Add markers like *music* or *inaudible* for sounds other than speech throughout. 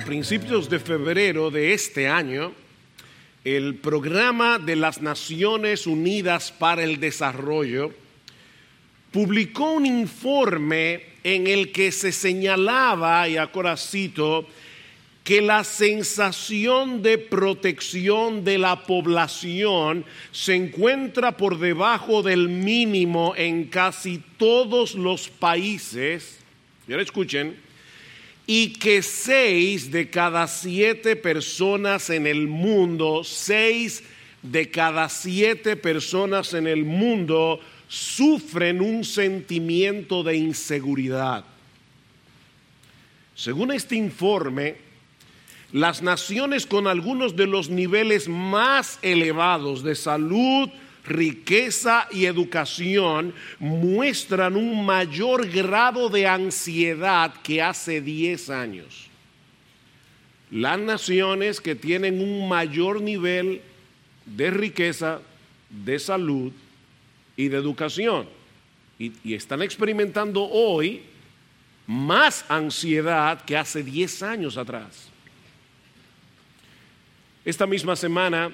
a principios de febrero de este año, el programa de las Naciones Unidas para el Desarrollo publicó un informe en el que se señalaba, y ahora cito, que la sensación de protección de la población se encuentra por debajo del mínimo en casi todos los países. Y ahora escuchen, y que seis de cada siete personas en el mundo, seis de cada siete personas en el mundo sufren un sentimiento de inseguridad. Según este informe, las naciones con algunos de los niveles más elevados de salud, riqueza y educación muestran un mayor grado de ansiedad que hace 10 años. Las naciones que tienen un mayor nivel de riqueza, de salud y de educación y, están experimentando hoy más ansiedad que hace 10 años atrás. Esta misma semana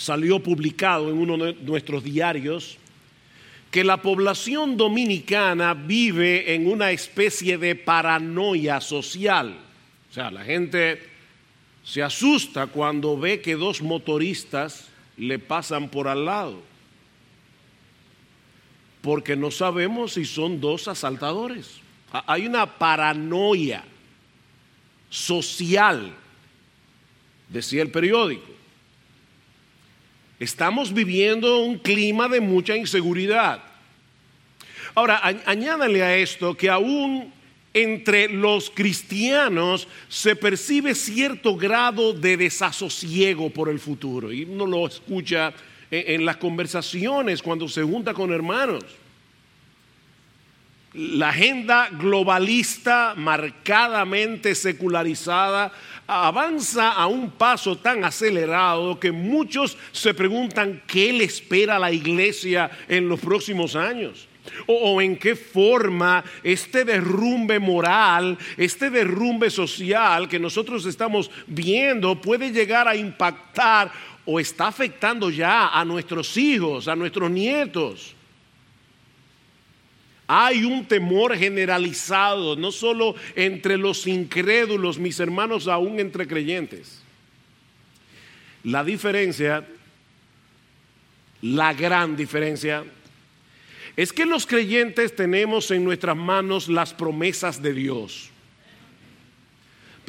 salió publicado en uno de nuestros diarios que la población dominicana vive en una especie de paranoia social. O sea, la gente se asusta cuando ve que dos motoristas le pasan por al lado, porque no sabemos si son dos asaltadores. Hay una paranoia social, decía el periódico. Estamos viviendo un clima de mucha inseguridad. Ahora, añádale a esto que aún entre los cristianos se percibe cierto grado de desasosiego por el futuro. Y uno lo escucha en, las conversaciones cuando se junta con hermanos. La agenda globalista marcadamente secularizada avanza a un paso tan acelerado que muchos se preguntan qué le espera a la iglesia en los próximos años. O, en qué forma este derrumbe moral, este derrumbe social que nosotros estamos viendo puede llegar a impactar o está afectando ya a nuestros hijos, a nuestros nietos. Hay un temor generalizado, no solo entre los incrédulos, mis hermanos, aún entre creyentes. La diferencia, la gran diferencia, es que los creyentes tenemos en nuestras manos las promesas de Dios.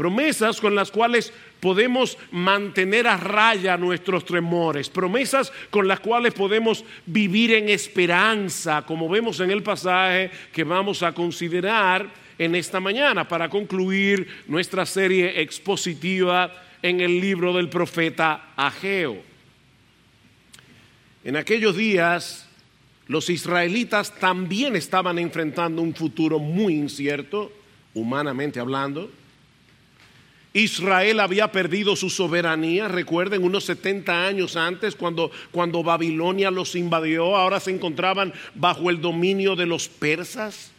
Promesas con las cuales podemos mantener a raya nuestros temores, promesas con las cuales podemos vivir en esperanza, como vemos en el pasaje que vamos a considerar en esta mañana para concluir nuestra serie expositiva en el libro del profeta Ageo. En aquellos días los israelitas también estaban enfrentando un futuro muy incierto, humanamente hablando. Israel había perdido su soberanía, recuerden, unos 70 años antes, cuando, cuando Babilonia los invadió, ahora se encontraban bajo el dominio de los persas.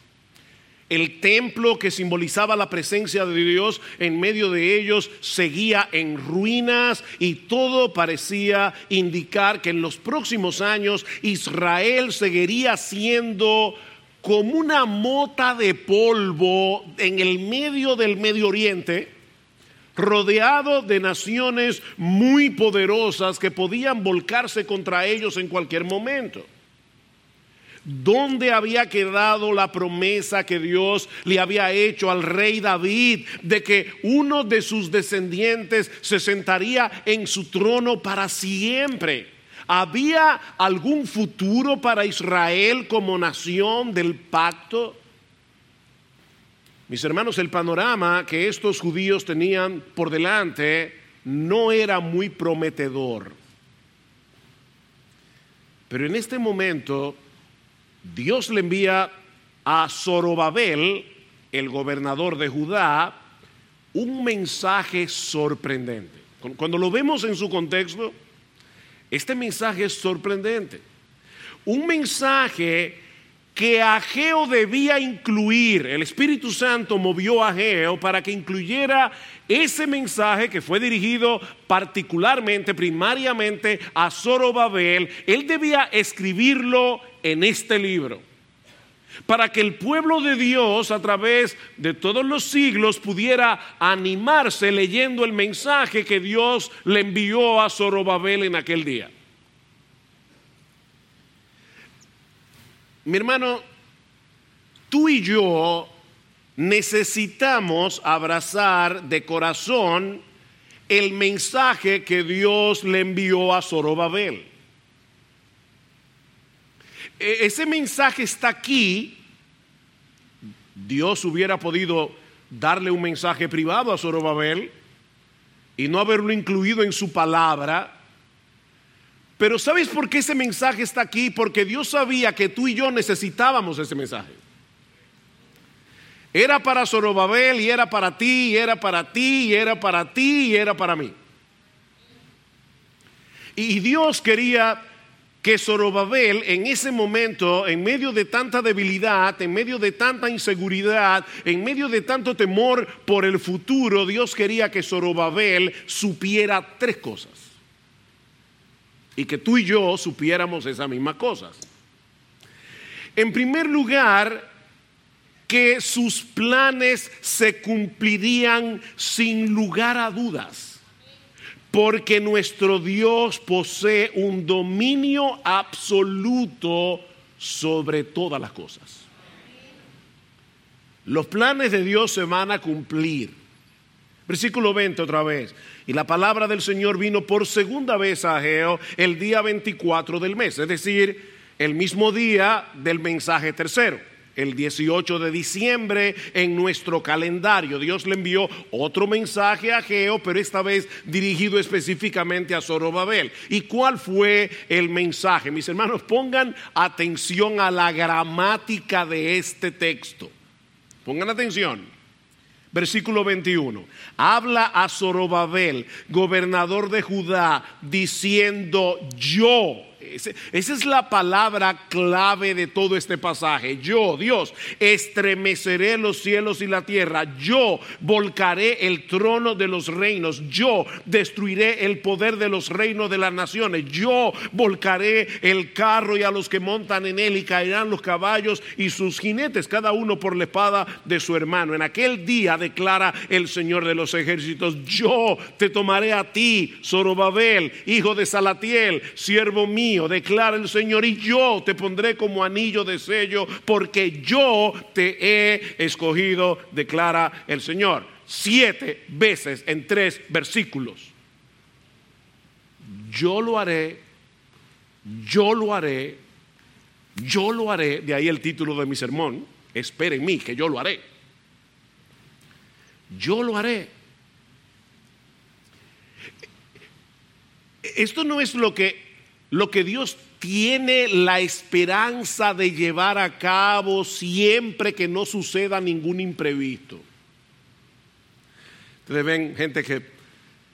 El templo que simbolizaba la presencia de Dios en medio de ellos seguía en ruinas y todo parecía indicar que en los próximos años Israel seguiría siendo como una mota de polvo en el medio del Medio Oriente rodeado de naciones muy poderosas que podían volcarse contra ellos en cualquier momento. ¿Dónde había quedado la promesa que Dios le había hecho al rey David de que uno de sus descendientes se sentaría en su trono para siempre? ¿Había algún futuro para Israel como nación del pacto? Mis hermanos, el panorama que estos judíos tenían por delante no era muy prometedor. Pero en este momento Dios le envía a Zorobabel, el gobernador de Judá, un mensaje sorprendente. Cuando lo vemos en su contexto, este mensaje es sorprendente. Un mensaje que Ageo debía incluir. El Espíritu Santo movió a Ageo para que incluyera ese mensaje que fue dirigido particularmente, primariamente a Zorobabel. Él debía escribirlo en este libro para que el pueblo de Dios a través de todos los siglos pudiera animarse leyendo el mensaje que Dios le envió a Zorobabel en aquel día. Mi hermano, tú y yo necesitamos abrazar de corazón el mensaje que Dios le envió a Zorobabel. E, ese mensaje está aquí. Dios hubiera podido darle un mensaje privado a Zorobabel y no haberlo incluido en su palabra pero ¿sabes por qué ese mensaje está aquí? Porque Dios sabía que tú y yo necesitábamos ese mensaje. Era para Zorobabel y era para ti, y era para ti, y era para ti, y era para mí. Y Dios quería que Zorobabel en ese momento, en medio de tanta debilidad, en medio de tanta inseguridad, en medio de tanto temor por el futuro, Dios quería que Zorobabel supiera tres cosas y que tú y yo supiéramos esas mismas cosas. En primer lugar, que sus planes se cumplirían sin lugar a dudas, porque nuestro Dios posee un dominio absoluto sobre todas las cosas. Los planes de Dios se van a cumplir. Versículo 20 otra vez. Y la palabra del Señor vino por segunda vez a Ageo el día 24 del mes, es decir, el mismo día del mensaje tercero. El 18 de diciembre en nuestro calendario. Dios le envió otro mensaje a Ageo, pero esta vez dirigido específicamente a Zorobabel. ¿Y cuál fue el mensaje? Mis hermanos, pongan atención a la gramática de este texto. Pongan atención. Versículo 21. Habla a Zorobabel, gobernador de Judá, diciendo, yo esa es la palabra clave de todo este pasaje. Yo, Dios, estremeceré los cielos y la tierra. Yo volcaré el trono de los reinos. Yo destruiré el poder de los reinos de las naciones. Yo volcaré el carro y a los que montan en él y caerán los caballos y sus jinetes, cada uno por la espada de su hermano. En aquel día declara el Señor de los ejércitos, yo te tomaré a ti, Zorobabel, hijo de Salatiel, siervo mío declara el Señor, y yo te pondré como anillo de sello, porque yo te he escogido, declara el Señor. Siete veces en tres versículos. Yo lo haré, yo lo haré, yo lo haré, de ahí el título de mi sermón, espera en mí, que yo lo haré. Yo lo haré. Esto no es lo que lo que Dios tiene la esperanza de llevar a cabo siempre que no suceda ningún imprevisto. Ustedes ven gente que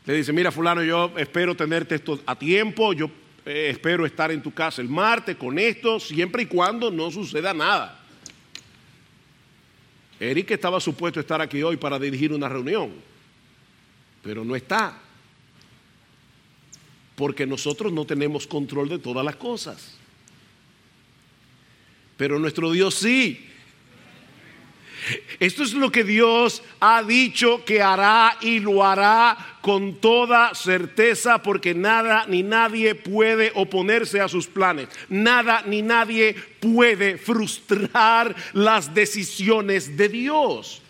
le dice, mira fulano, yo espero tenerte esto a tiempo, yo eh, espero estar en tu casa el martes con esto, siempre y cuando no suceda nada. Eric estaba supuesto a estar aquí hoy para dirigir una reunión, pero no está porque nosotros no tenemos control de todas las cosas. Pero nuestro Dios sí. Esto es lo que Dios ha dicho que hará y lo hará con toda certeza porque nada ni nadie puede oponerse a sus planes. Nada ni nadie puede frustrar las decisiones de Dios.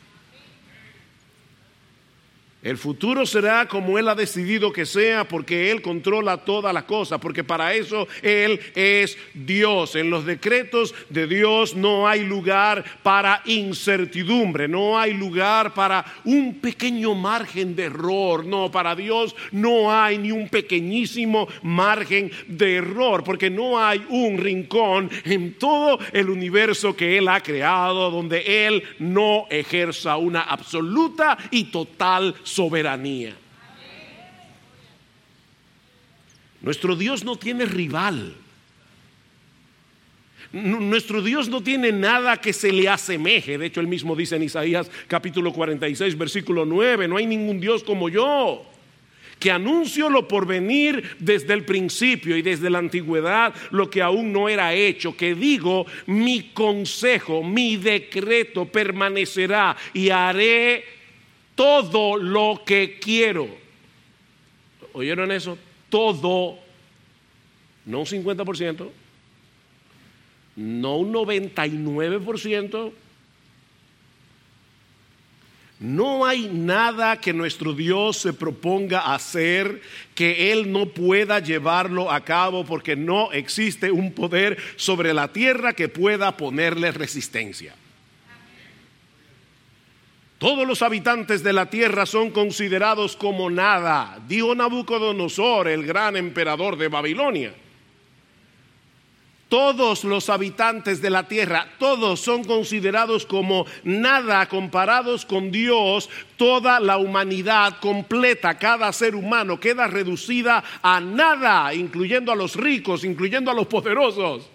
El futuro será como Él ha decidido que sea porque Él controla todas las cosas, porque para eso Él es Dios. En los decretos de Dios no hay lugar para incertidumbre, no hay lugar para un pequeño margen de error. No, para Dios no hay ni un pequeñísimo margen de error, porque no hay un rincón en todo el universo que Él ha creado donde Él no ejerza una absoluta y total soberanía. Nuestro Dios no tiene rival. Nuestro Dios no tiene nada que se le asemeje. De hecho, él mismo dice en Isaías capítulo 46, versículo 9, no hay ningún Dios como yo que anuncio lo por venir desde el principio y desde la antigüedad lo que aún no era hecho, que digo, mi consejo, mi decreto permanecerá y haré todo lo que quiero. ¿Oyeron eso? Todo, no un 50%, no un 99%, no hay nada que nuestro Dios se proponga hacer que Él no pueda llevarlo a cabo porque no existe un poder sobre la tierra que pueda ponerle resistencia. Todos los habitantes de la tierra son considerados como nada, dijo Nabucodonosor, el gran emperador de Babilonia. Todos los habitantes de la tierra, todos son considerados como nada comparados con Dios. Toda la humanidad completa, cada ser humano queda reducida a nada, incluyendo a los ricos, incluyendo a los poderosos.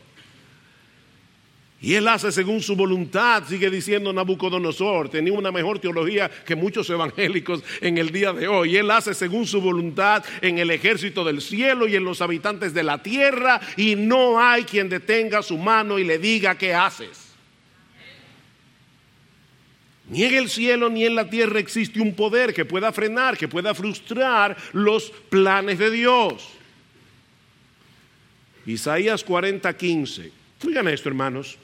Y él hace según su voluntad, sigue diciendo Nabucodonosor. Tenía una mejor teología que muchos evangélicos en el día de hoy. Él hace según su voluntad en el ejército del cielo y en los habitantes de la tierra. Y no hay quien detenga su mano y le diga qué haces. Ni en el cielo ni en la tierra existe un poder que pueda frenar, que pueda frustrar los planes de Dios. Isaías 40, 15. Oigan esto, hermanos.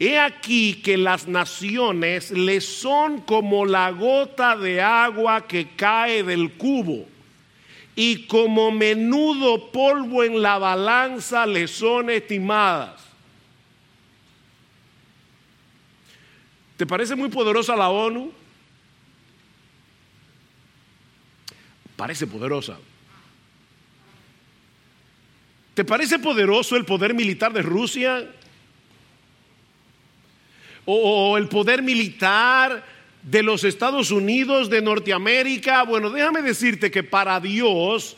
He aquí que las naciones le son como la gota de agua que cae del cubo, y como menudo polvo en la balanza le son estimadas. ¿Te parece muy poderosa la ONU? Parece poderosa. ¿Te parece poderoso el poder militar de Rusia? O, el poder militar de los Estados Unidos, de Norteamérica. Bueno, déjame decirte que para Dios,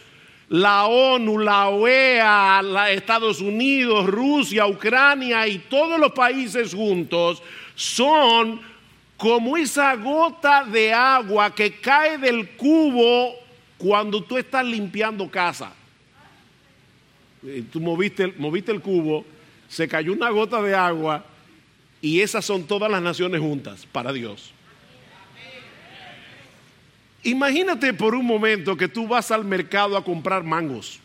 la ONU, la OEA, la Estados Unidos, Rusia, Ucrania y todos los países juntos son como esa gota de agua que cae del cubo cuando tú estás limpiando casa. Tú moviste, moviste el cubo, se cayó una gota de agua y esas son todas las naciones juntas para Dios. Imagínate por un momento que tú vas al mercado a comprar mangos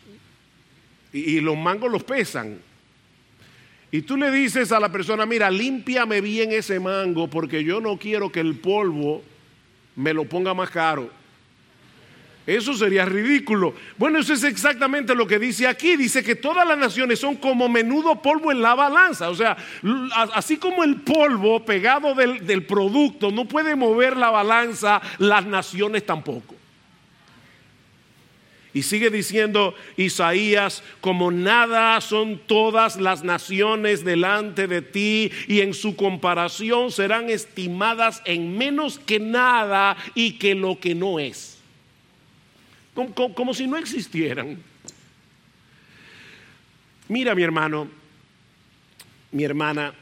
y, los mangos los pesan. Y tú le dices a la persona, mira, límpiame bien ese mango porque yo no quiero que el polvo me lo ponga más caro. Eso sería ridículo. Bueno, eso es exactamente lo que dice aquí. Dice que todas las naciones son como menudo polvo en la balanza. O sea, así como el polvo pegado del, producto no puede mover la balanza, las naciones tampoco. Y sigue diciendo Isaías, como nada son todas las naciones delante de ti y en su comparación serán estimadas en menos que nada y que lo que no es como, si no existieran. Mira mi hermano, mi hermana,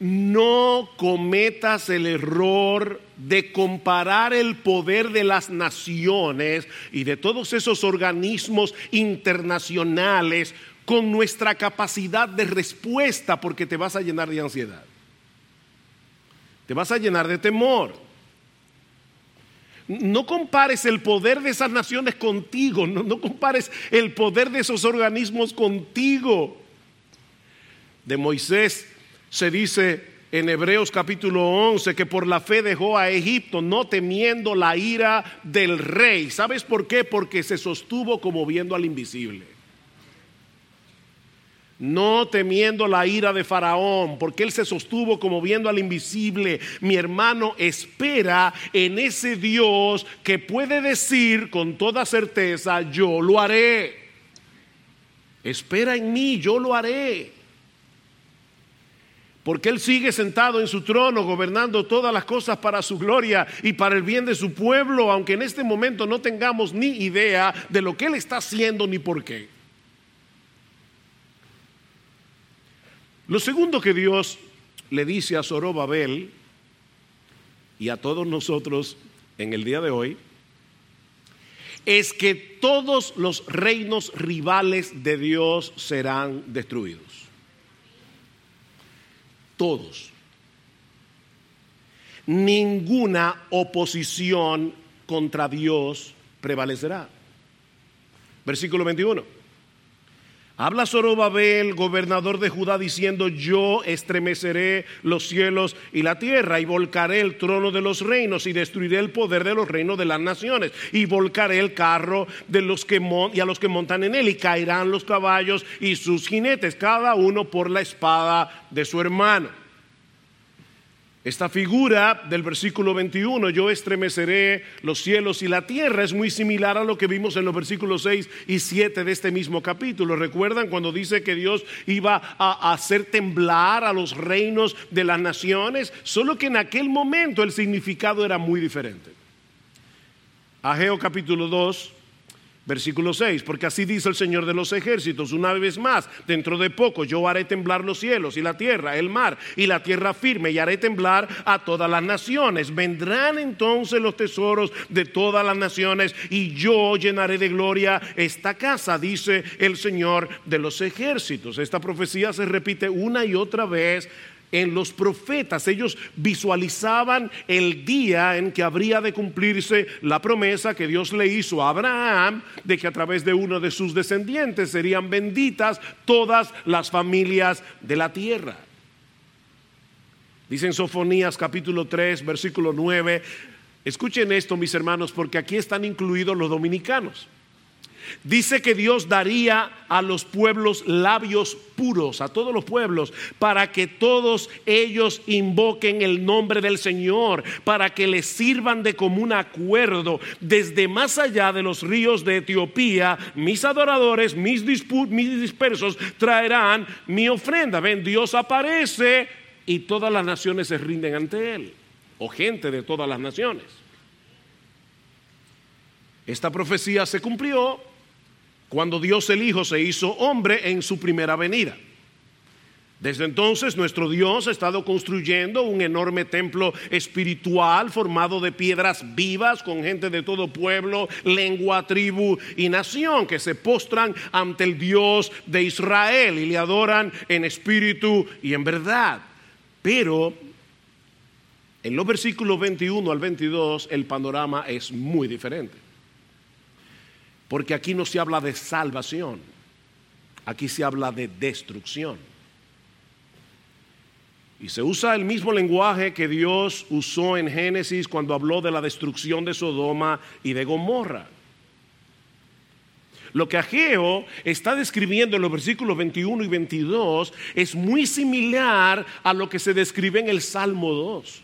no cometas el error de comparar el poder de las naciones y de todos esos organismos internacionales con nuestra capacidad de respuesta porque te vas a llenar de ansiedad. Te vas a llenar de temor. No compares el poder de esas naciones contigo, no, compares el poder de esos organismos contigo. De Moisés se dice en Hebreos capítulo 11 que por la fe dejó a Egipto, no temiendo la ira del rey. ¿Sabes por qué? Porque se sostuvo como viendo al invisible no temiendo la ira de Faraón, porque él se sostuvo como viendo al invisible. Mi hermano espera en ese Dios que puede decir con toda certeza, yo lo haré. Espera en mí, yo lo haré. Porque Él sigue sentado en su trono, gobernando todas las cosas para su gloria y para el bien de su pueblo, aunque en este momento no tengamos ni idea de lo que Él está haciendo ni por qué. Lo segundo que Dios le dice a Zorobabel y a todos nosotros en el día de hoy es que todos los reinos rivales de Dios serán destruidos. Todos. Ninguna oposición contra Dios prevalecerá. Versículo 21. Habla Zorobabel, gobernador de Judá, diciendo, yo estremeceré los cielos y la tierra y volcaré el trono de los reinos y destruiré el poder de los reinos de las naciones y volcaré el carro de los que y a los que montan en él y caerán los caballos y sus jinetes, cada uno por la espada de su hermano. Esta figura del versículo 21, yo estremeceré los cielos y la tierra, es muy similar a lo que vimos en los versículos 6 y 7 de este mismo capítulo. ¿Recuerdan cuando dice que Dios iba a hacer temblar a los reinos de las naciones? Solo que en aquel momento el significado era muy diferente. Ageo capítulo 2, Versículo 6, porque así dice el Señor de los ejércitos, una vez más, dentro de poco yo haré temblar los cielos y la tierra, el mar y la tierra firme, y haré temblar a todas las naciones. Vendrán entonces los tesoros de todas las naciones, y yo llenaré de gloria esta casa, dice el Señor de los ejércitos. Esta profecía se repite una y otra vez en los profetas. Ellos visualizaban el día en que habría de cumplirse la promesa que Dios le hizo a Abraham de que a través de uno de sus descendientes serían benditas todas las familias de la tierra. Dice en Sofonías capítulo 3, versículo 9, escuchen esto mis hermanos porque aquí están incluidos los dominicanos. Dice que Dios daría a los pueblos labios puros, a todos los pueblos, para que todos ellos invoquen el nombre del Señor, para que les sirvan de común acuerdo. Desde más allá de los ríos de Etiopía, mis adoradores, mis, mis dispersos, traerán mi ofrenda. Ven, Dios aparece y todas las naciones se rinden ante Él, o gente de todas las naciones. Esta profecía se cumplió cuando Dios el Hijo se hizo hombre en su primera venida. Desde entonces nuestro Dios ha estado construyendo un enorme templo espiritual formado de piedras vivas con gente de todo pueblo, lengua, tribu y nación que se postran ante el Dios de Israel y le adoran en espíritu y en verdad. Pero en los versículos 21 al 22 el panorama es muy diferente. Porque aquí no se habla de salvación, aquí se habla de destrucción. Y se usa el mismo lenguaje que Dios usó en Génesis cuando habló de la destrucción de Sodoma y de Gomorra. Lo que Ageo está describiendo en los versículos 21 y 22 es muy similar a lo que se describe en el Salmo 2.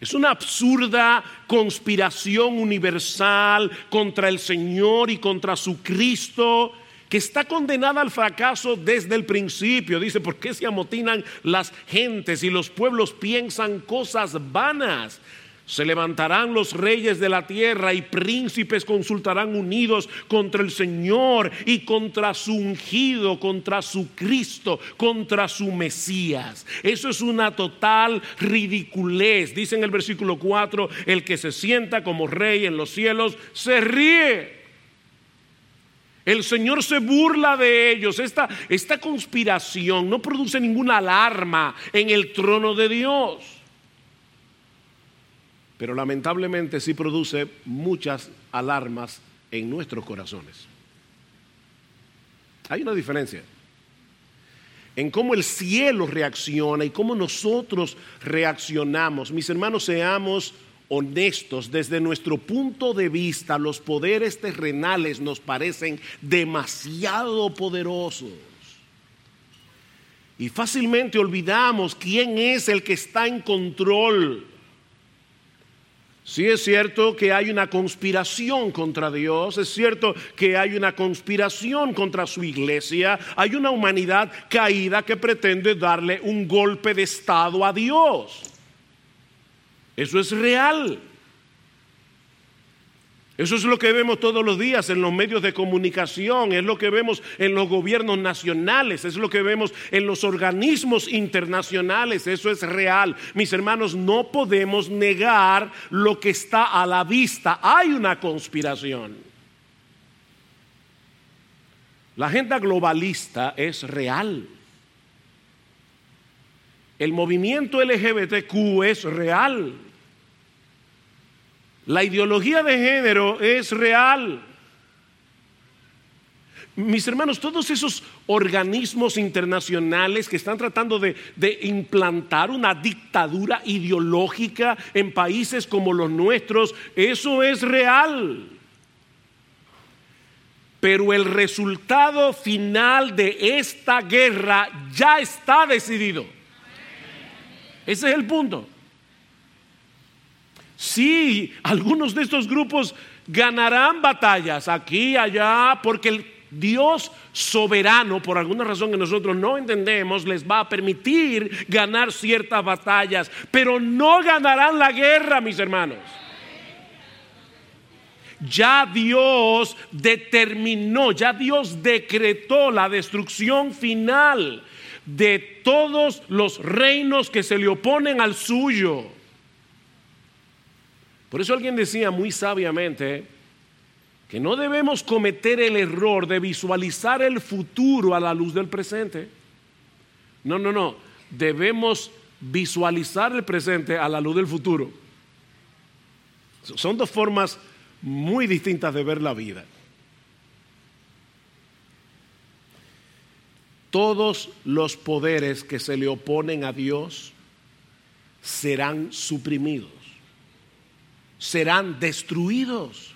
Es una absurda conspiración universal contra el Señor y contra su Cristo que está condenada al fracaso desde el principio. Dice, ¿por qué se amotinan las gentes y los pueblos piensan cosas vanas? Se levantarán los reyes de la tierra y príncipes consultarán unidos contra el Señor y contra su ungido, contra su Cristo, contra su Mesías. Eso es una total ridiculez. Dice en el versículo 4, el que se sienta como rey en los cielos se ríe. El Señor se burla de ellos. Esta, esta conspiración no produce ninguna alarma en el trono de Dios pero lamentablemente sí produce muchas alarmas en nuestros corazones. Hay una diferencia en cómo el cielo reacciona y cómo nosotros reaccionamos. Mis hermanos, seamos honestos, desde nuestro punto de vista, los poderes terrenales nos parecen demasiado poderosos. Y fácilmente olvidamos quién es el que está en control Sí es cierto que hay una conspiración contra Dios, es cierto que hay una conspiración contra su iglesia, hay una humanidad caída que pretende darle un golpe de estado a Dios. Eso es real. Eso es lo que vemos todos los días en los medios de comunicación, es lo que vemos en los gobiernos nacionales, es lo que vemos en los organismos internacionales, eso es real. Mis hermanos, no podemos negar lo que está a la vista. Hay una conspiración. La agenda globalista es real. El movimiento LGBTQ es real. La ideología de género es real. Mis hermanos, todos esos organismos internacionales que están tratando de, implantar una dictadura ideológica en países como los nuestros, eso es real. Pero el resultado final de esta guerra ya está decidido. Ese es el punto. Sí, algunos de estos grupos ganarán batallas aquí, allá, porque el Dios soberano, por alguna razón que nosotros no entendemos, les va a permitir ganar ciertas batallas, pero no ganarán la guerra, mis hermanos. Ya Dios determinó, ya Dios decretó la destrucción final de todos los reinos que se le oponen al suyo. Por eso alguien decía muy sabiamente que no debemos cometer el error de visualizar el futuro a la luz del presente. No, no, no. Debemos visualizar el presente a la luz del futuro. Son dos formas muy distintas de ver la vida. Todos los poderes que se le oponen a Dios serán suprimidos serán destruidos.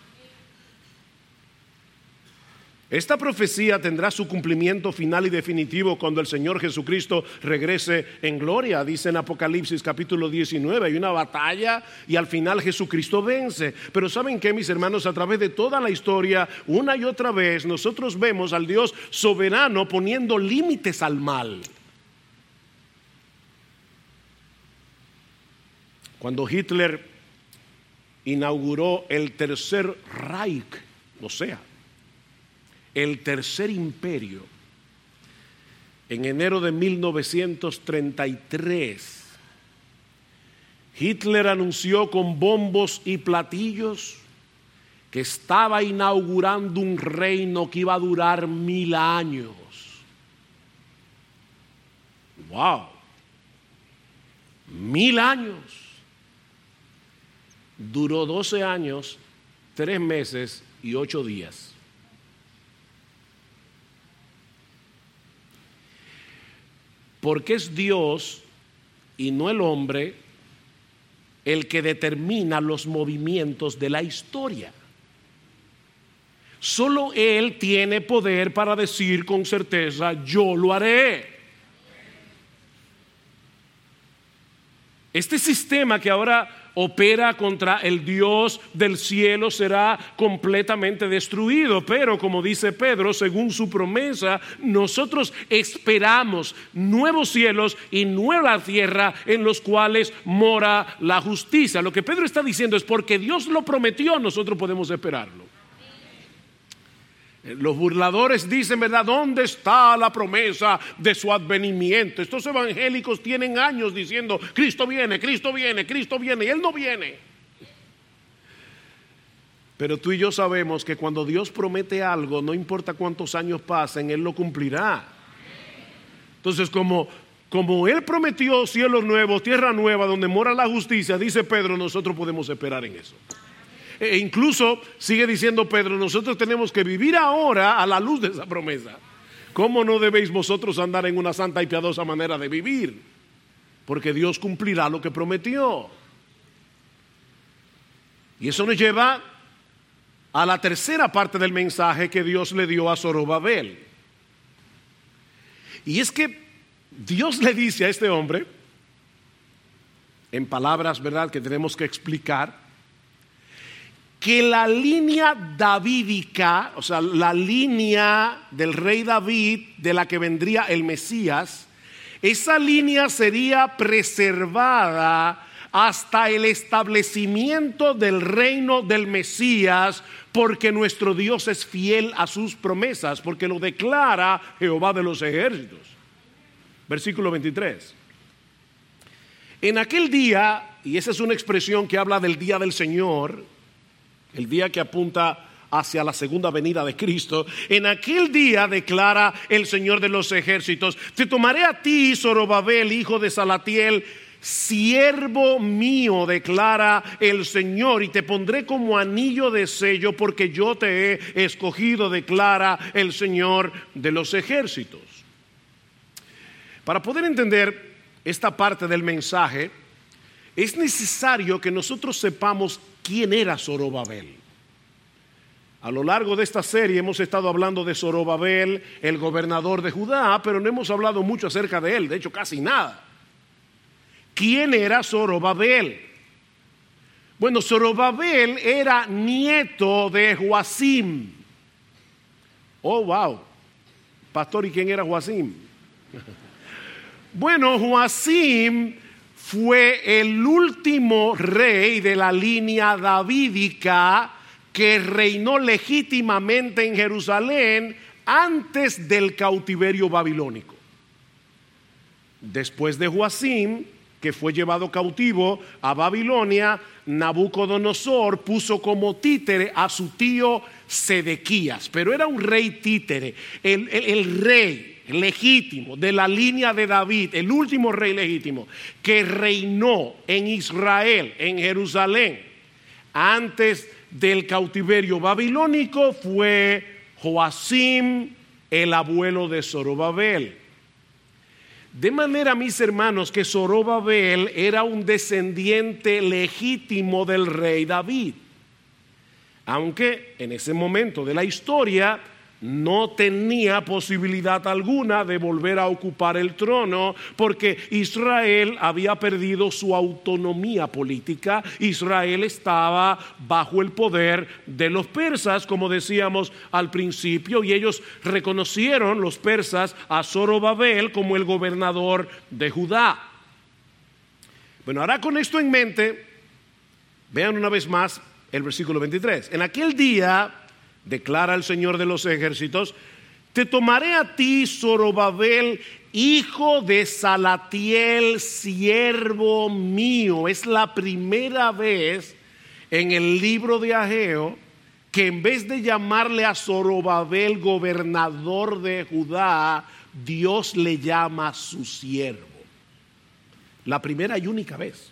Esta profecía tendrá su cumplimiento final y definitivo cuando el Señor Jesucristo regrese en gloria. Dice en Apocalipsis capítulo 19, hay una batalla y al final Jesucristo vence. Pero ¿saben qué, mis hermanos? A través de toda la historia, una y otra vez, nosotros vemos al Dios soberano poniendo límites al mal. Cuando Hitler inauguró el tercer Reich, o sea, el tercer imperio, en enero de 1933. Hitler anunció con bombos y platillos que estaba inaugurando un reino que iba a durar mil años. ¡Wow! Mil años duró 12 años, 3 meses y 8 días. Porque es Dios y no el hombre el que determina los movimientos de la historia. Solo Él tiene poder para decir con certeza, yo lo haré. Este sistema que ahora opera contra el Dios del cielo será completamente destruido. Pero como dice Pedro, según su promesa, nosotros esperamos nuevos cielos y nueva tierra en los cuales mora la justicia. Lo que Pedro está diciendo es porque Dios lo prometió, nosotros podemos esperarlo. Los burladores dicen, ¿verdad? ¿Dónde está la promesa de su advenimiento? Estos evangélicos tienen años diciendo, Cristo viene, Cristo viene, Cristo viene, y Él no viene. Pero tú y yo sabemos que cuando Dios promete algo, no importa cuántos años pasen, Él lo cumplirá. Entonces, como, como Él prometió cielos nuevos, tierra nueva, donde mora la justicia, dice Pedro, nosotros podemos esperar en eso. E incluso sigue diciendo Pedro, nosotros tenemos que vivir ahora a la luz de esa promesa. ¿Cómo no debéis vosotros andar en una santa y piadosa manera de vivir? Porque Dios cumplirá lo que prometió. Y eso nos lleva a la tercera parte del mensaje que Dios le dio a Zorobabel. Y es que Dios le dice a este hombre, en palabras, ¿verdad?, que tenemos que explicar, que la línea davídica, o sea, la línea del rey David, de la que vendría el Mesías, esa línea sería preservada hasta el establecimiento del reino del Mesías, porque nuestro Dios es fiel a sus promesas, porque lo declara Jehová de los ejércitos. Versículo 23. En aquel día, y esa es una expresión que habla del día del Señor, el día que apunta hacia la segunda venida de Cristo, en aquel día declara el Señor de los ejércitos, te tomaré a ti, Zorobabel, hijo de Salatiel, siervo mío, declara el Señor, y te pondré como anillo de sello porque yo te he escogido, declara el Señor de los ejércitos. Para poder entender esta parte del mensaje, es necesario que nosotros sepamos quién era Zorobabel. A lo largo de esta serie hemos estado hablando de Zorobabel, el gobernador de Judá, pero no hemos hablado mucho acerca de él, de hecho casi nada. ¿Quién era Zorobabel? Bueno, Zorobabel era nieto de Joacim. Oh, wow. Pastor, ¿y quién era Joacim? *laughs* bueno, Joacim fue el último rey de la línea davídica que reinó legítimamente en Jerusalén antes del cautiverio babilónico. Después de Joacim, que fue llevado cautivo a Babilonia, Nabucodonosor puso como títere a su tío Sedequías, pero era un rey títere, el, el rey legítimo de la línea de David, el último rey legítimo, que reinó en Israel, en Jerusalén, antes del cautiverio babilónico fue Joacim, el abuelo de Zorobabel. De manera, mis hermanos, que Zorobabel era un descendiente legítimo del rey David. Aunque en ese momento de la historia no tenía posibilidad alguna de volver a ocupar el trono porque Israel había perdido su autonomía política. Israel estaba bajo el poder de los persas, como decíamos al principio, y ellos reconocieron los persas a Zorobabel como el gobernador de Judá. Bueno, ahora con esto en mente, vean una vez más el versículo 23. En aquel día declara el Señor de los ejércitos, te tomaré a ti, Zorobabel, hijo de Salatiel, siervo mío. Es la primera vez en el libro de Ageo que en vez de llamarle a Zorobabel gobernador de Judá, Dios le llama su siervo. La primera y única vez.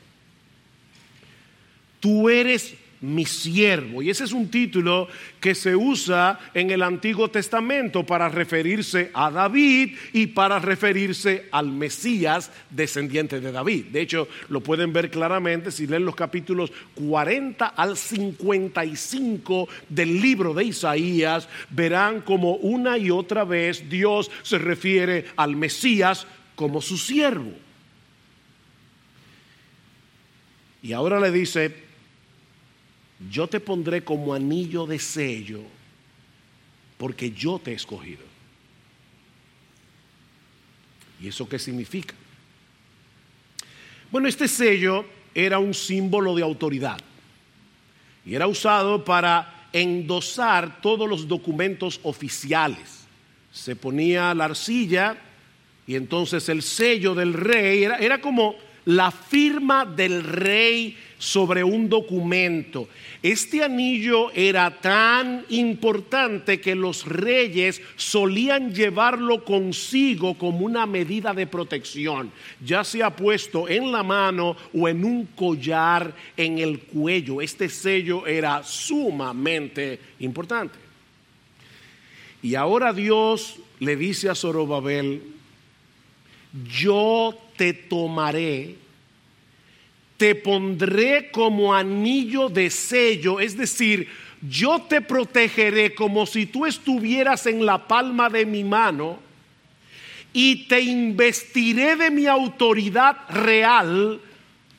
Tú eres mi siervo. Y ese es un título que se usa en el Antiguo Testamento para referirse a David y para referirse al Mesías descendiente de David. De hecho, lo pueden ver claramente si leen los capítulos 40 al 55 del libro de Isaías, verán como una y otra vez Dios se refiere al Mesías como su siervo. Y ahora le dice, yo te pondré como anillo de sello porque yo te he escogido. ¿Y eso qué significa? Bueno, este sello era un símbolo de autoridad y era usado para endosar todos los documentos oficiales. Se ponía la arcilla y entonces el sello del rey era, era como la firma del rey sobre un documento. Este anillo era tan importante que los reyes solían llevarlo consigo como una medida de protección, ya sea puesto en la mano o en un collar en el cuello. Este sello era sumamente importante. Y ahora Dios le dice a Zorobabel, yo te tomaré te pondré como anillo de sello, es decir, yo te protegeré como si tú estuvieras en la palma de mi mano y te investiré de mi autoridad real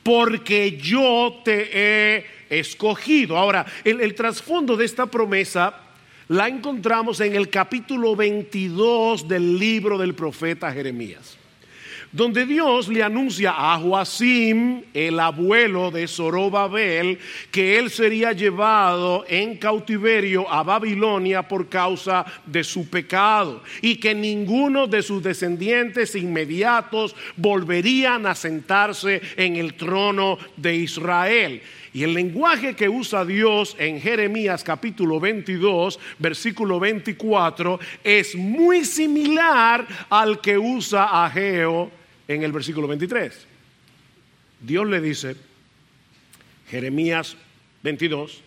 porque yo te he escogido. Ahora, el, el trasfondo de esta promesa la encontramos en el capítulo 22 del libro del profeta Jeremías. Donde Dios le anuncia a Joacim, el abuelo de Zorobabel, que él sería llevado en cautiverio a Babilonia por causa de su pecado y que ninguno de sus descendientes inmediatos volverían a sentarse en el trono de Israel. Y el lenguaje que usa Dios en Jeremías capítulo 22, versículo 24, es muy similar al que usa Ageo en el versículo 23. Dios le dice, Jeremías 22,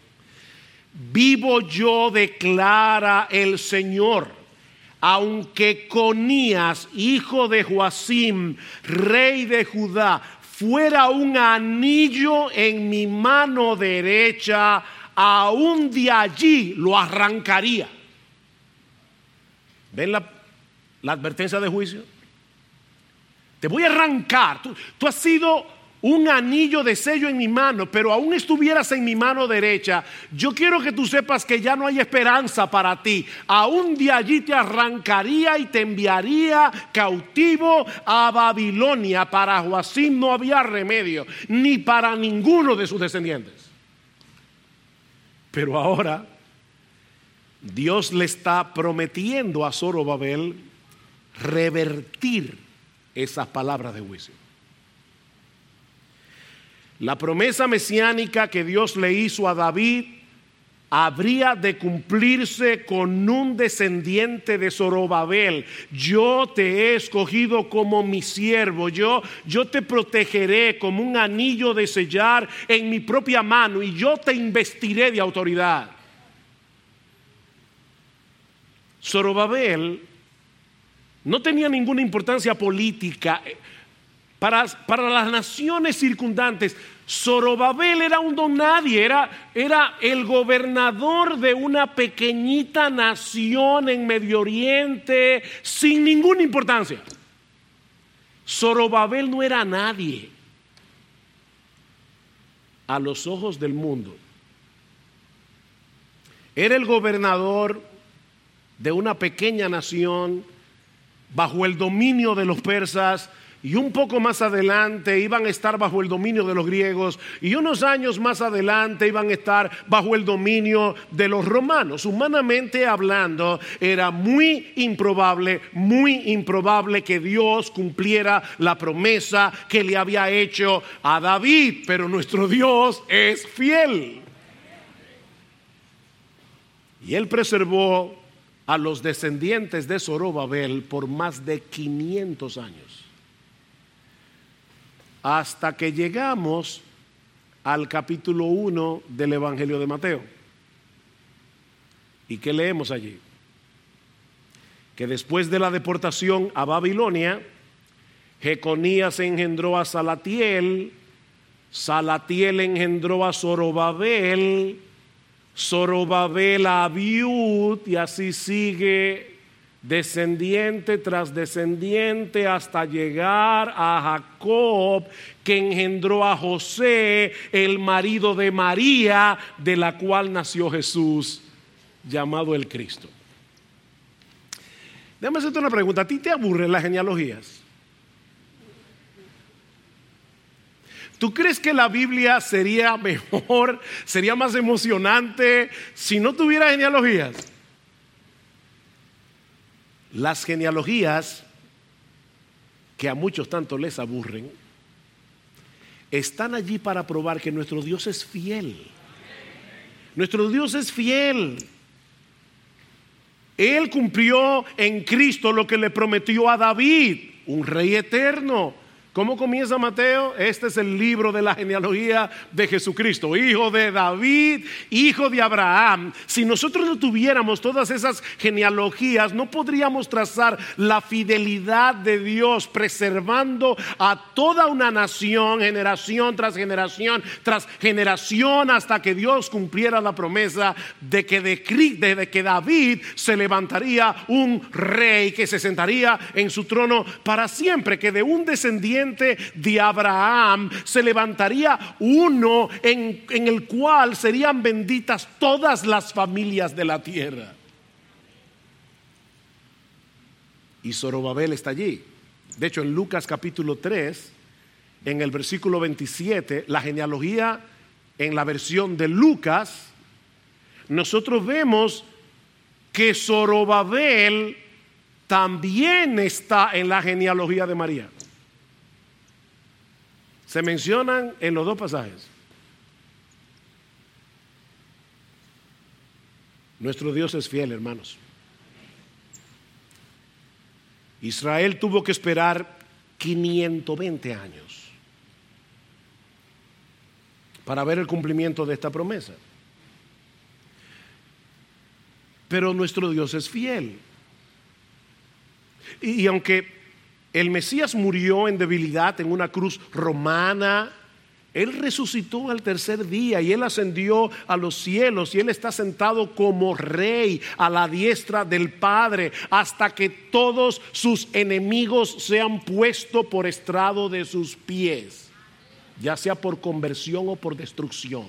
vivo yo, declara el Señor, aunque Conías, hijo de Joacim, rey de Judá, fuera un anillo en mi mano derecha, aún de allí lo arrancaría. ¿Ven la, advertencia de juicio? Te voy a arrancar. Tú, tú has sido un anillo de sello en mi mano, pero aún estuvieras en mi mano derecha, yo quiero que tú sepas que ya no hay esperanza para ti. Aún de allí te arrancaría y te enviaría cautivo a Babilonia. Para Joacim no había remedio, ni para ninguno de sus descendientes. Pero ahora Dios le está prometiendo a Zorobabel revertir esas palabras de juicio. La promesa mesiánica que Dios le hizo a David habría de cumplirse con un descendiente de Zorobabel. Yo te he escogido como mi siervo, yo, yo te protegeré como un anillo de sellar en mi propia mano y yo te investiré de autoridad. Zorobabel no tenía ninguna importancia política. Para, para, las naciones circundantes, Zorobabel era un don nadie, era, era el gobernador de una pequeñita nación en Medio Oriente sin ninguna importancia. Zorobabel no era nadie a los ojos del mundo. Era el gobernador de una pequeña nación bajo el dominio de los persas y un poco más adelante iban a estar bajo el dominio de los griegos y unos años más adelante iban a estar bajo el dominio de los romanos. Humanamente hablando, era muy improbable, muy improbable que Dios cumpliera la promesa que le había hecho a David, pero nuestro Dios es fiel. Y él preservó a los descendientes de Zorobabel por más de 500 años hasta que llegamos al capítulo 1 del Evangelio de Mateo. ¿Y qué leemos allí? Que después de la deportación a Babilonia, Jeconías engendró a Salatiel, Salatiel engendró a Zorobabel, Zorobabel Abiud, y así sigue descendiente tras descendiente hasta llegar a Jacob, que engendró a José, el marido de María, de la cual nació Jesús, llamado el Cristo. Déjame hacerte una pregunta, ¿a ti te aburren las genealogías? ¿Tú crees que la Biblia sería mejor, sería más emocionante si no tuviera genealogías? Las genealogías, que a muchos tanto les aburren, están allí para probar que nuestro Dios es fiel. Nuestro Dios es fiel. Él cumplió en Cristo lo que le prometió a David, un rey eterno, ¿Cómo comienza Mateo? Este es el libro de la genealogía de Jesucristo, hijo de David, hijo de Abraham. Si nosotros no tuviéramos todas esas genealogías, no podríamos trazar la fidelidad de Dios preservando a toda una nación, generación tras generación, tras generación, hasta que Dios cumpliera la promesa de que, de, de que David se levantaría un rey que se sentaría en su trono para siempre, que de un descendiente de Abraham se levantaría uno en, en el cual serían benditas todas las familias de la tierra. Y Zorobabel está allí. De hecho, en Lucas capítulo 3, en el versículo 27, la genealogía en la versión de Lucas, nosotros vemos que Zorobabel también está en la genealogía de María. Se mencionan en los dos pasajes. Nuestro Dios es fiel, hermanos. Israel tuvo que esperar 520 años para ver el cumplimiento de esta promesa. Pero nuestro Dios es fiel. Y, y, aunque el Mesías murió en debilidad en una cruz romana, él resucitó al tercer día y Él ascendió a los cielos y Él está sentado como rey a la diestra del Padre hasta que todos sus enemigos sean puestos por estrado de sus pies, ya sea por conversión o por destrucción.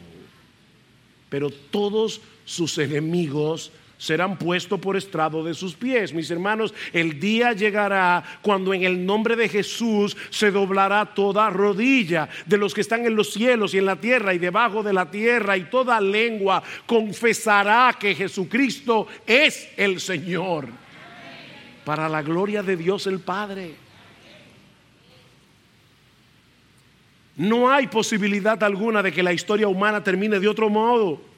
Pero todos sus enemigos serán puestos por estrado de sus pies. Mis hermanos, el día llegará cuando en el nombre de Jesús se doblará toda rodilla de los que están en los cielos y en la tierra y debajo de la tierra y toda lengua confesará que Jesucristo es el Señor. Para la gloria de Dios el Padre. No hay posibilidad alguna de que la historia humana termine de otro modo.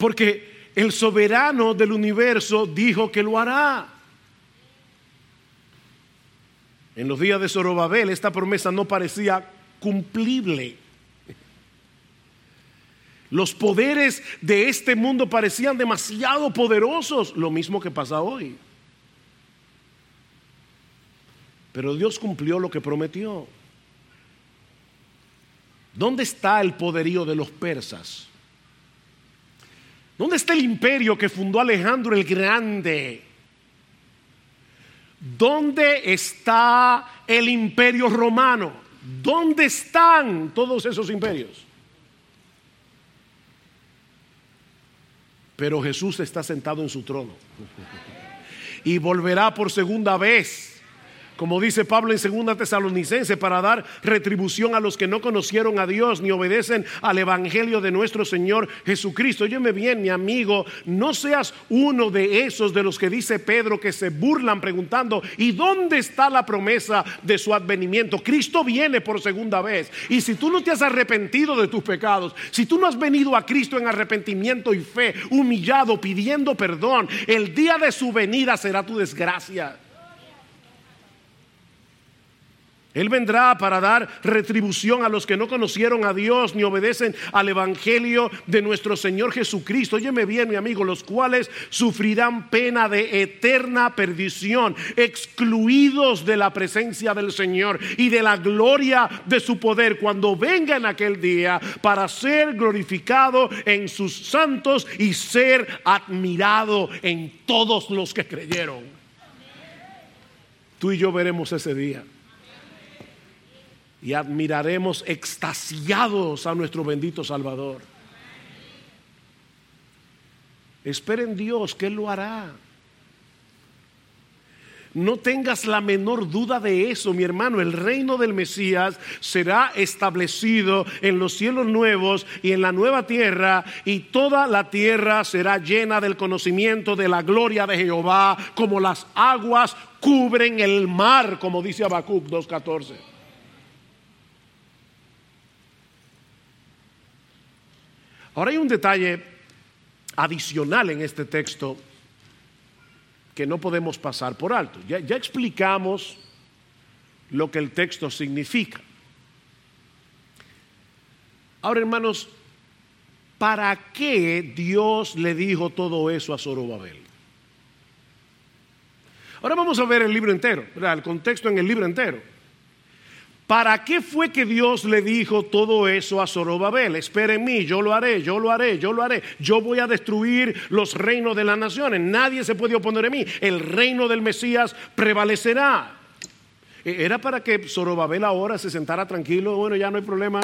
Porque el soberano del universo dijo que lo hará. En los días de Zorobabel esta promesa no parecía cumplible. Los poderes de este mundo parecían demasiado poderosos, lo mismo que pasa hoy. Pero Dios cumplió lo que prometió. ¿Dónde está el poderío de los persas? ¿Dónde está el imperio que fundó Alejandro el Grande? ¿Dónde está el imperio romano? ¿Dónde están todos esos imperios? Pero Jesús está sentado en su trono y volverá por segunda vez como dice Pablo en segunda Tesalonicense, para dar retribución a los que no conocieron a Dios ni obedecen al Evangelio de nuestro Señor Jesucristo. Óyeme bien, mi amigo, no seas uno de esos de los que dice Pedro que se burlan preguntando, ¿y dónde está la promesa de su advenimiento? Cristo viene por segunda vez. Y si tú no te has arrepentido de tus pecados, si tú no has venido a Cristo en arrepentimiento y fe, humillado, pidiendo perdón, el día de su venida será tu desgracia. Él vendrá para dar retribución a los que no conocieron a Dios ni obedecen al Evangelio de nuestro Señor Jesucristo. Óyeme bien, mi amigo, los cuales sufrirán pena de eterna perdición, excluidos de la presencia del Señor y de la gloria de su poder cuando venga en aquel día para ser glorificado en sus santos y ser admirado en todos los que creyeron. Tú y yo veremos ese día y admiraremos extasiados a nuestro bendito Salvador. Esperen Dios que Él lo hará. No tengas la menor duda de eso, mi hermano. El reino del Mesías será establecido en los cielos nuevos y en la nueva tierra, y toda la tierra será llena del conocimiento de la gloria de Jehová, como las aguas cubren el mar, como dice Habacuc 2.14. Ahora hay un detalle adicional en este texto que no podemos pasar por alto. Ya, explicamos lo que el texto significa. Ahora, hermanos, ¿para qué Dios le dijo todo eso a Zorobabel? Ahora vamos a ver el libro entero, el contexto en el libro entero. ¿Para qué fue que Dios le dijo todo eso a Zorobabel? Espere en mí, yo lo haré, yo lo haré, yo lo haré. Yo voy a destruir los reinos de las naciones. Nadie se puede oponer a mí. El reino del Mesías prevalecerá. E-, Era para que Zorobabel ahora se sentara tranquilo. Bueno, ya no hay problema.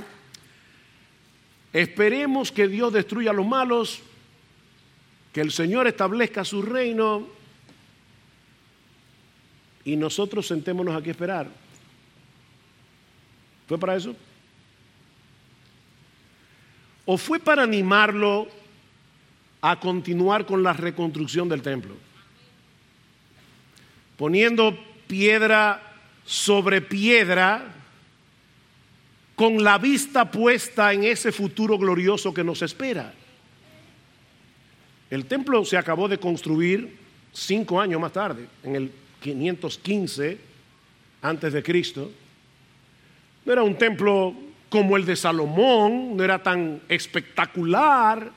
Esperemos que Dios destruya a los malos, que el Señor establezca su reino y nosotros sentémonos aquí a esperar. ¿Fue para eso? ¿O fue para animarlo a continuar con la reconstrucción del templo? Poniendo piedra sobre piedra con la vista puesta en ese futuro glorioso que nos espera. El templo se acabó de construir cinco años más tarde, en el 515 antes de Cristo. No era un templo como el de Salomón, no era tan espectacular,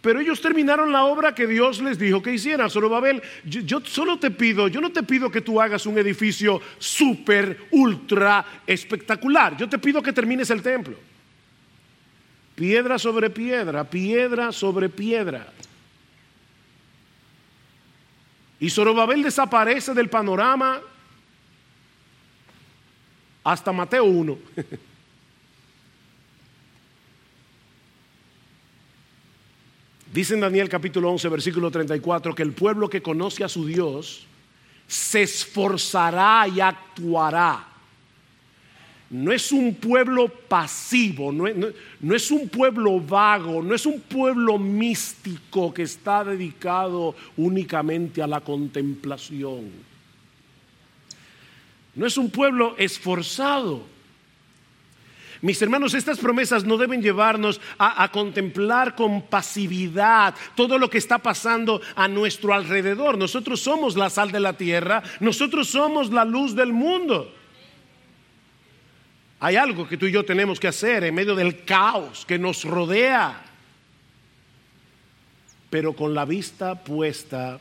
pero ellos terminaron la obra que Dios les dijo que hicieran. Zorobabel, yo, yo solo te pido, yo no te pido que tú hagas un edificio súper, ultra espectacular. Yo te pido que termines el templo. Piedra sobre piedra, piedra sobre piedra. Y Zorobabel desaparece del panorama hasta Mateo 1. *laughs* Dice en Daniel capítulo 11, versículo 34, que el pueblo que conoce a su Dios se esforzará y actuará. No es un pueblo pasivo, no es, no, no es, un pueblo vago, no es un pueblo místico que está dedicado únicamente a la contemplación. No es un pueblo esforzado. Mis hermanos, estas promesas no deben llevarnos a, contemplar con pasividad todo lo que está pasando a nuestro alrededor. Nosotros somos la sal de la tierra, nosotros somos la luz del mundo. Hay algo que tú y yo tenemos que hacer en medio del caos que nos rodea, pero con la vista puesta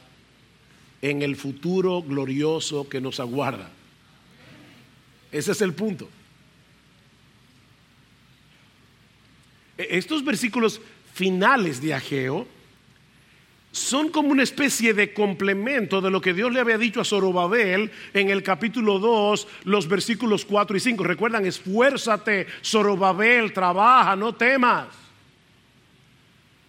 en el futuro glorioso que nos aguarda. Ese es el punto. Estos versículos finales de Ageo son como una especie de complemento de lo que Dios le había dicho a Zorobabel en el capítulo 2, los versículos 4 y 5. Recuerdan, esfuérzate, Zorobabel, trabaja, no temas.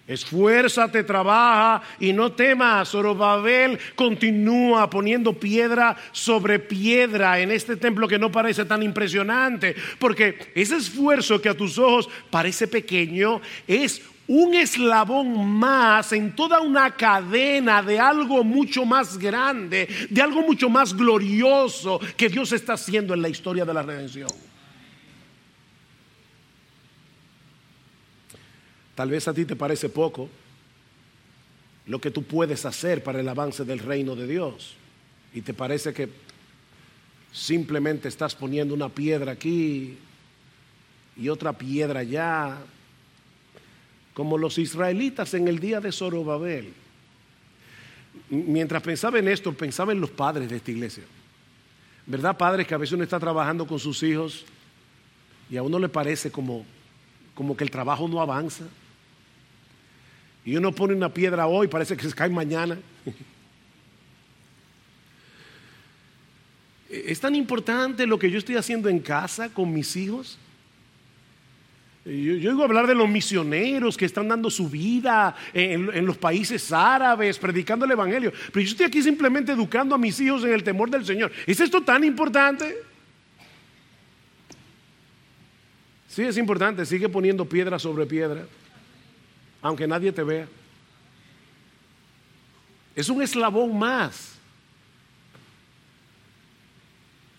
Esfuérzate, trabaja y no temas. Zorobabel continúa poniendo piedra sobre piedra en este templo que no parece tan impresionante, porque ese esfuerzo que a tus ojos parece pequeño es un eslabón más en toda una cadena de algo mucho más grande, de algo mucho más glorioso que Dios está haciendo en la historia de la redención. Tal vez a ti te parece poco lo que tú puedes hacer para el avance del reino de Dios y te parece que simplemente estás poniendo una piedra aquí y otra piedra allá como los israelitas en el día de Zorobabel. Mientras pensaba en esto, pensaba en los padres de esta iglesia. ¿Verdad, padres, que a veces uno está trabajando con sus hijos y a uno le parece como, como que el trabajo no avanza? Y uno pone una piedra hoy, parece que se cae mañana. *laughs* ¿Es tan importante lo que yo estoy haciendo en casa con mis hijos? Yo, oigo hablar de los misioneros que están dando su vida en, en, los países árabes, predicando el Evangelio. Pero yo estoy aquí simplemente educando a mis hijos en el temor del Señor. ¿Es esto tan importante? Sí, es importante. Sigue poniendo piedra sobre piedra, aunque nadie te vea. Es un eslabón más.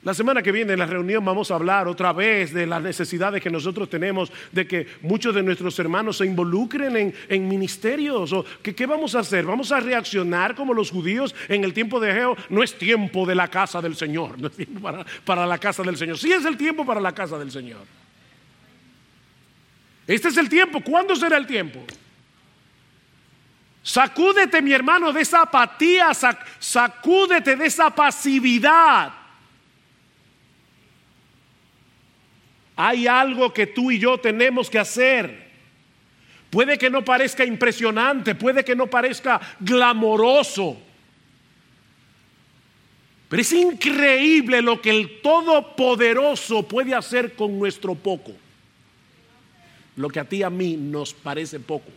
La semana que viene en la reunión vamos a hablar otra vez de las necesidades que nosotros tenemos de que muchos de nuestros hermanos se involucren en, en ministerios. O ¿Qué vamos a hacer? ¿Vamos a reaccionar como los judíos en el tiempo de Geo? No es tiempo de la casa del Señor, no es tiempo para, para la casa del Señor. Sí es el tiempo para la casa del Señor. Este es el tiempo. ¿Cuándo será el tiempo? Sacúdete, mi hermano, de esa apatía, sac, sacúdete de esa pasividad. Hay algo que tú y yo tenemos que hacer. Puede que no parezca impresionante, puede que no parezca glamoroso, pero es increíble lo que el Todopoderoso puede hacer con nuestro poco. Lo que a ti y a mí nos parece poco.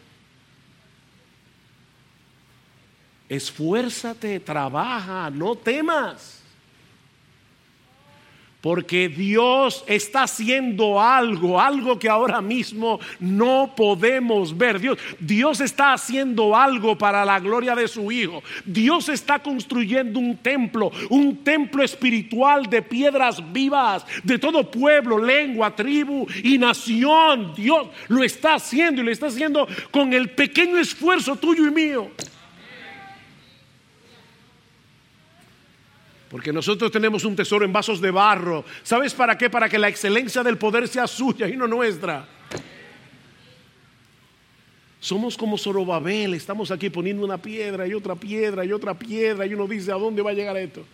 Esfuérzate, trabaja, no temas. Porque Dios está haciendo algo, algo que ahora mismo no podemos ver. Dios, Dios está haciendo algo para la gloria de su Hijo. Dios está construyendo un templo, un templo espiritual de piedras vivas, de todo pueblo, lengua, tribu y nación. Dios lo está haciendo y lo está haciendo con el pequeño esfuerzo tuyo y mío. Porque nosotros tenemos un tesoro en vasos de barro. ¿Sabes para qué? Para que la excelencia del poder sea suya y no nuestra. Somos como Zorobabel, estamos aquí poniendo una piedra y otra piedra y otra piedra y uno dice, ¿a dónde va a llegar esto?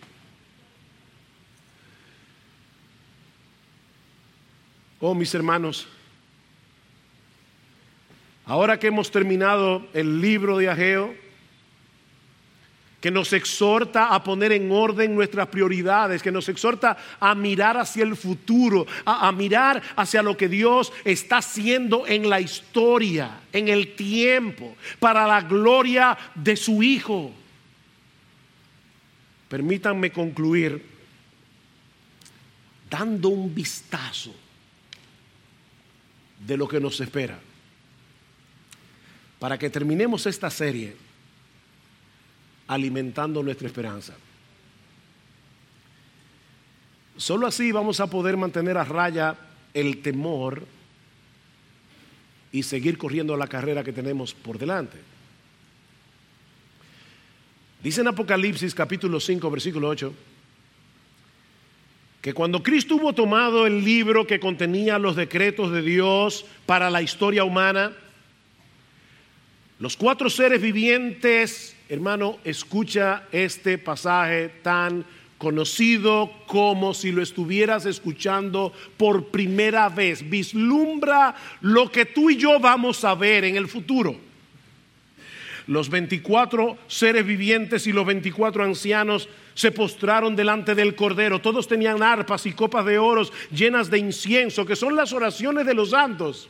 Oh, mis hermanos, ahora que hemos terminado el libro de Ageo, que nos exhorta a poner en orden nuestras prioridades, que nos exhorta a mirar hacia el futuro, a, mirar hacia lo que Dios está haciendo en la historia, en el tiempo, para la gloria de su Hijo. Permítanme concluir dando un vistazo de lo que nos espera. Para que terminemos esta serie alimentando nuestra esperanza. Solo así vamos a poder mantener a raya el temor y seguir corriendo la carrera que tenemos por delante. Dice en Apocalipsis capítulo 5, versículo 8, que cuando Cristo hubo tomado el libro que contenía los decretos de Dios para la historia humana, los cuatro seres vivientes Hermano, escucha este pasaje tan conocido como si lo estuvieras escuchando por primera vez. Vislumbra lo que tú y yo vamos a ver en el futuro. Los 24 seres vivientes y los 24 ancianos se postraron delante del Cordero. Todos tenían arpas y copas de oros llenas de incienso, que son las oraciones de los santos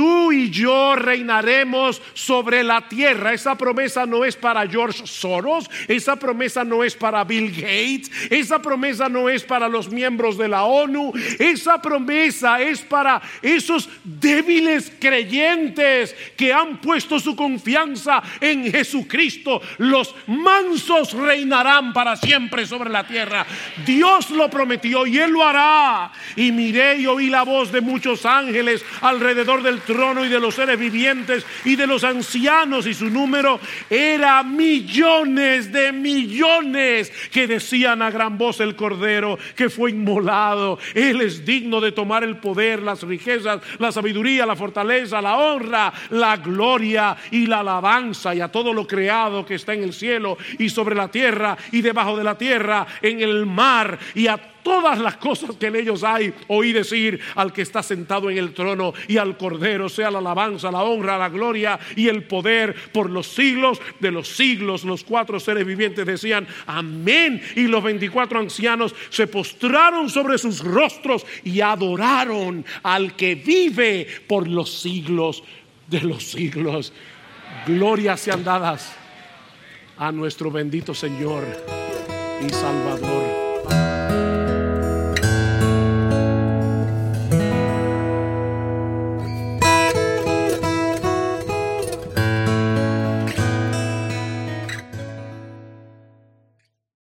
tú y yo reinaremos sobre la tierra. Esa promesa no es para George Soros, esa promesa no es para Bill Gates, esa promesa no es para los miembros de la ONU, esa promesa es para esos débiles creyentes que han puesto su confianza en Jesucristo. Los mansos reinarán para siempre sobre la tierra. Dios lo prometió y Él lo hará. Y miré y oí la voz de muchos ángeles alrededor del trono y de los seres vivientes y de los ancianos y su número era millones de millones que decían a gran voz el Cordero que fue inmolado. Él es digno de tomar el poder, las riquezas, la sabiduría, la fortaleza, la honra, la gloria y la alabanza y a todo lo creado que está en el cielo y sobre la tierra y debajo de la tierra, en el mar y a todas las cosas que en ellos hay, oí decir al que está sentado en el trono y al Cordero, sea la alabanza, la honra, la gloria y el poder por los siglos de los siglos. Los cuatro seres vivientes decían, amén. Y los veinticuatro ancianos se postraron sobre sus rostros y adoraron al que vive por los siglos de los siglos. Glorias sean dadas a nuestro bendito Señor y Salvador